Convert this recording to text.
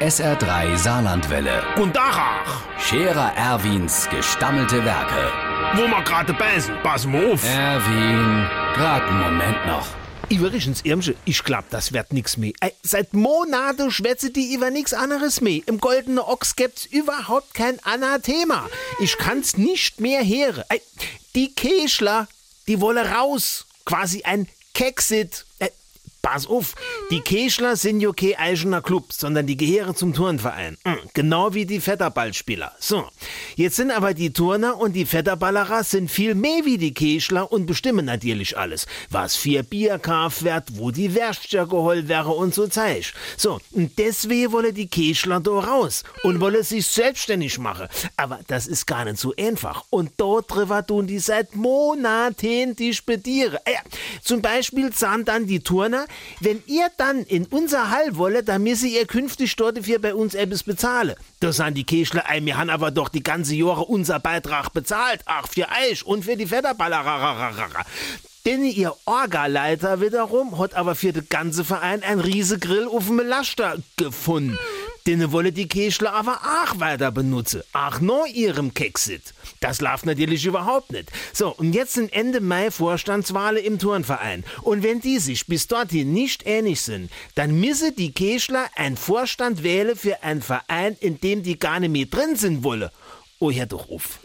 SR3 Saarlandwelle. Und Dachach, Scherer Erwins gestammelte Werke. wo wir gerade beißen, pass mal auf. Erwin, grad einen Moment noch. Übrigens, Irmsche, ich glaub, das wird nix mehr. Ey, seit Monaten schwätze die über nix anderes mehr. Im Goldenen Ochs gibt's überhaupt kein Anathema. Ich kann's nicht mehr hören. Ey, die Keschler, die wolle raus. Quasi ein Kexit. Äh, pass auf, die Keschler sind ja kein eigener Club, sondern die gehören zum Turnverein. Mm, Genau wie die Vetterballspieler. So, jetzt sind aber die Turner und die Vetterballerer sind viel mehr wie die Keschler und bestimmen natürlich alles. Was vier Bier kauft wird, wo die Werstcher geholt wäre und so Zeug. So, und deswegen wolle die Keschler da raus und wolle sich selbstständig machen. Aber das ist gar nicht so einfach. Und dort drüber tun die seit Monaten disputieren. Äh, zum Beispiel sagen dann die Turner, wenn ihr dann in unser Hall wolle, dann müsse ihr künftig dort dafür bei uns etwas bezahlen. Da sagen die Keschler, ey, wir haben aber doch die ganze Jahre unser Beitrag bezahlt. Ach, für euch und für die Federballer. Denn ihr Orgaleiter wiederum hat aber für den ganzen Verein ein riese Grill auf dem Laster gefunden. Den wolle die Keschler aber auch weiter benutzen. Ach, no ihrem Kexit. Das läuft natürlich überhaupt nicht. So, und jetzt sind Ende Mai Vorstandswahlen im Turnverein. Und wenn die sich bis dorthin nicht ähnlich sind, dann müsse die Keschler einen Vorstand wählen für einen Verein, in dem die gar nicht mehr drin sind wolle. Oh, hör doch auf.